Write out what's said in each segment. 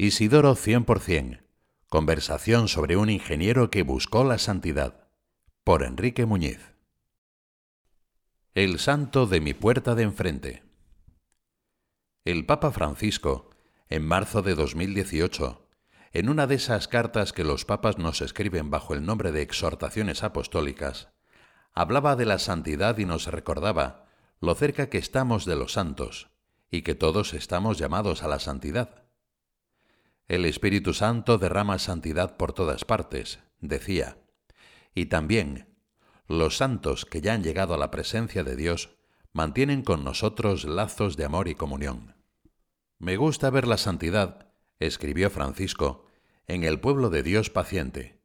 Isidoro 100%. Conversación sobre un ingeniero que buscó la santidad. Por Enrique Muñiz. El santo de mi puerta de enfrente. El Papa Francisco, en marzo de 2018, en una de esas cartas que los papas nos escriben bajo el nombre de exhortaciones apostólicas, hablaba de la santidad y nos recordaba lo cerca que estamos de los santos y que todos estamos llamados a la santidad. El Espíritu Santo derrama santidad por todas partes, decía, y también los santos que ya han llegado a la presencia de Dios mantienen con nosotros lazos de amor y comunión. Me gusta ver la santidad, escribió Francisco, en el pueblo de Dios paciente,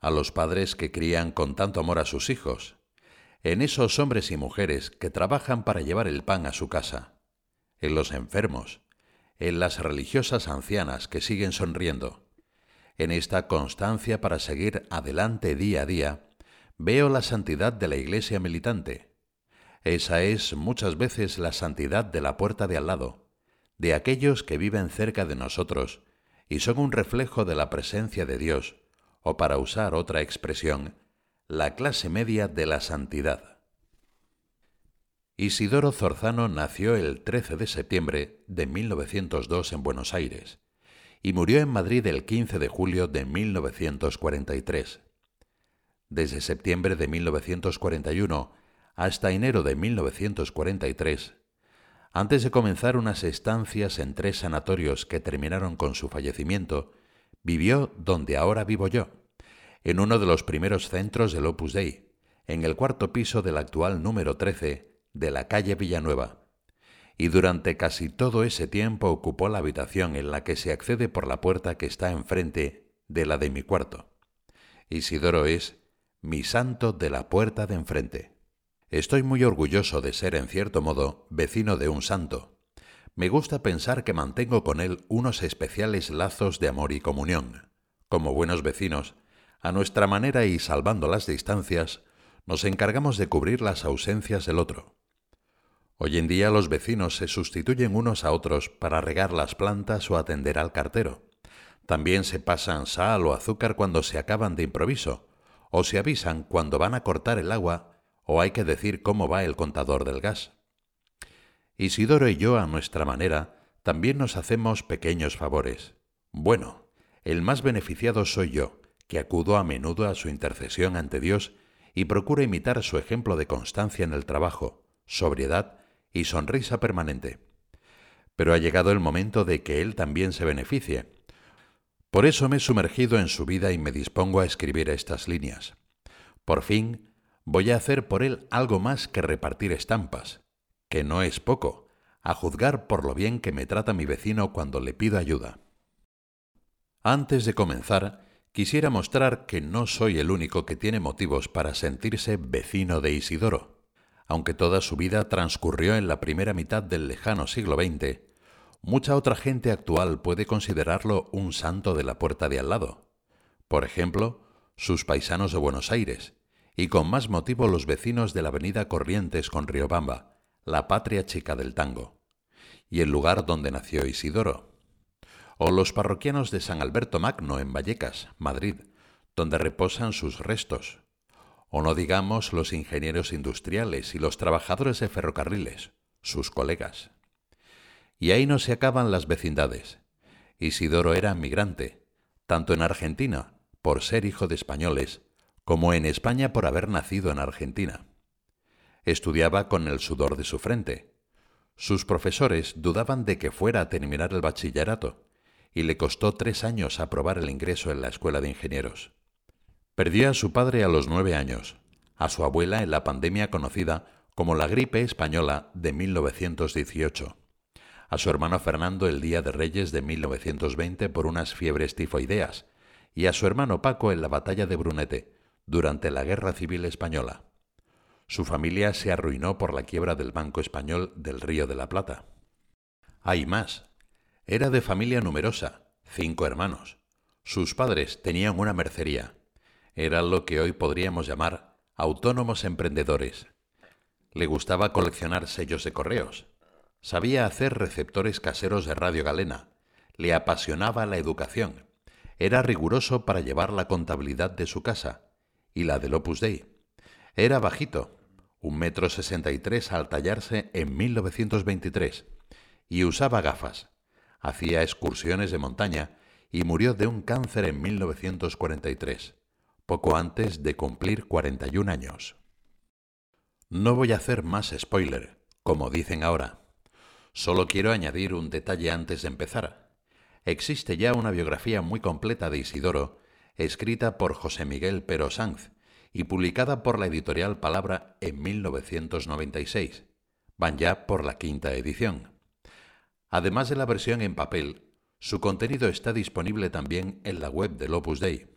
a los padres que crían con tanto amor a sus hijos, en esos hombres y mujeres que trabajan para llevar el pan a su casa, en los enfermos, en las religiosas ancianas que siguen sonriendo. En esta constancia para seguir adelante día a día, veo la santidad de la iglesia militante. Esa es muchas veces la santidad de la puerta de al lado, de aquellos que viven cerca de nosotros y son un reflejo de la presencia de Dios, o para usar otra expresión, la clase media de la santidad. Isidoro Zorzano nació el 13 de septiembre de 1902 en Buenos Aires y murió en Madrid el 15 de julio de 1943. Desde septiembre de 1941 hasta enero de 1943, antes de comenzar unas estancias en tres sanatorios que terminaron con su fallecimiento, vivió donde ahora vivo yo, en uno de los primeros centros del Opus Dei, en el cuarto piso del actual número 13 de la calle Villanueva, y durante casi todo ese tiempo ocupó la habitación en la que se accede por la puerta que está enfrente de la de mi cuarto. Isidoro es mi santo de la puerta de enfrente. Estoy muy orgulloso de ser, en cierto modo, vecino de un santo. Me gusta pensar que mantengo con él unos especiales lazos de amor y comunión. Como buenos vecinos, a nuestra manera y salvando las distancias, nos encargamos de cubrir las ausencias del otro. Hoy en día los vecinos se sustituyen unos a otros para regar las plantas o atender al cartero. También se pasan sal o azúcar cuando se acaban de improviso, o se avisan cuando van a cortar el agua o hay que decir cómo va el contador del gas. Isidoro y yo, a nuestra manera, también nos hacemos pequeños favores. Bueno, el más beneficiado soy yo, que acudo a menudo a su intercesión ante Dios y procuro imitar su ejemplo de constancia en el trabajo, sobriedad y sonrisa permanente. Pero ha llegado el momento de que él también se beneficie. Por eso me he sumergido en su vida y me dispongo a escribir estas líneas. Por fin, voy a hacer por él algo más que repartir estampas, que no es poco, a juzgar por lo bien que me trata mi vecino cuando le pido ayuda. Antes de comenzar, quisiera mostrar que no soy el único que tiene motivos para sentirse vecino de Isidoro aunque toda su vida transcurrió en la primera mitad del lejano siglo XX, mucha otra gente actual puede considerarlo un santo de la puerta de al lado. Por ejemplo, sus paisanos de Buenos Aires, y con más motivo los vecinos de la avenida Corrientes con Riobamba, la patria chica del tango, y el lugar donde nació Isidoro. O los parroquianos de San Alberto Magno en Vallecas, Madrid, donde reposan sus restos, o no digamos los ingenieros industriales y los trabajadores de ferrocarriles, sus colegas. Y ahí no se acaban las vecindades. Isidoro era migrante, tanto en Argentina, por ser hijo de españoles, como en España por haber nacido en Argentina. Estudiaba con el sudor de su frente. Sus profesores dudaban de que fuera a terminar el bachillerato, y le costó tres años aprobar el ingreso en la escuela de ingenieros. Perdió a su padre a los nueve años, a su abuela en la pandemia conocida como la gripe española de 1918, a su hermano Fernando el Día de Reyes de 1920 por unas fiebres tifoideas y a su hermano Paco en la batalla de Brunete durante la Guerra Civil Española. Su familia se arruinó por la quiebra del Banco Español del Río de la Plata. Hay más. Era de familia numerosa, cinco hermanos. Sus padres tenían una mercería era lo que hoy podríamos llamar autónomos emprendedores. Le gustaba coleccionar sellos de correos. Sabía hacer receptores caseros de Radio Galena. Le apasionaba la educación. Era riguroso para llevar la contabilidad de su casa y la del Opus Dei. Era bajito, un metro sesenta y tres al tallarse en 1923, y usaba gafas. Hacía excursiones de montaña y murió de un cáncer en 1943, poco antes de cumplir 41 años. No voy a hacer más spoiler, como dicen ahora. Solo quiero añadir un detalle antes de empezar. Existe ya una biografía muy completa de Isidoro, escrita por José Miguel Pero Sanz y publicada por la editorial Palabra en 1996. Van ya por la quinta edición. Además de la versión en papel, su contenido está disponible también en la web del Opus Dei.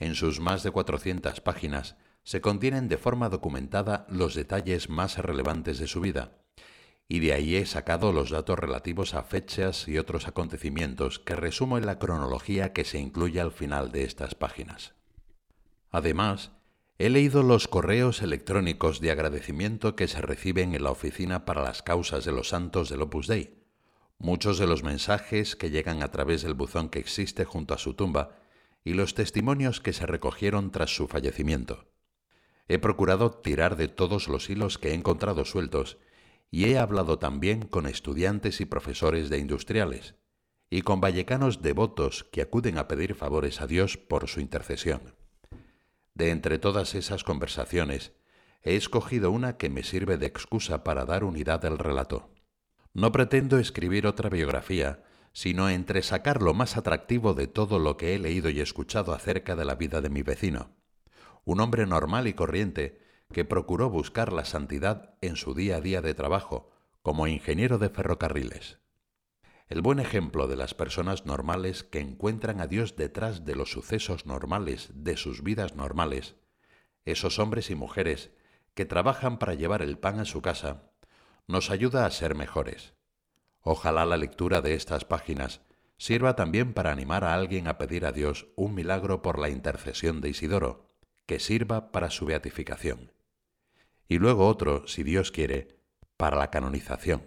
En sus más de 400 páginas se contienen de forma documentada los detalles más relevantes de su vida, y de ahí he sacado los datos relativos a fechas y otros acontecimientos que resumo en la cronología que se incluye al final de estas páginas. Además, he leído los correos electrónicos de agradecimiento que se reciben en la Oficina para las Causas de los Santos del Opus Dei, muchos de los mensajes que llegan a través del buzón que existe junto a su tumba y los testimonios que se recogieron tras su fallecimiento. He procurado tirar de todos los hilos que he encontrado sueltos y he hablado también con estudiantes y profesores de industriales y con vallecanos devotos que acuden a pedir favores a Dios por su intercesión. De entre todas esas conversaciones, he escogido una que me sirve de excusa para dar unidad al relato. No pretendo escribir otra biografía, sino entresacar lo más atractivo de todo lo que he leído y escuchado acerca de la vida de mi vecino un hombre normal y corriente que procuró buscar la santidad en su día a día de trabajo como ingeniero de ferrocarriles. El buen ejemplo de las personas normales que encuentran a Dios detrás de los sucesos normales de sus vidas normales, esos hombres y mujeres que trabajan para llevar el pan a su casa, nos ayuda a ser mejores. Ojalá la lectura de estas páginas sirva también para animar a alguien a pedir a Dios un milagro por la intercesión de Isidoro, que sirva para su beatificación, y luego otro, si Dios quiere, para la canonización.